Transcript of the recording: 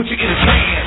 what you can say.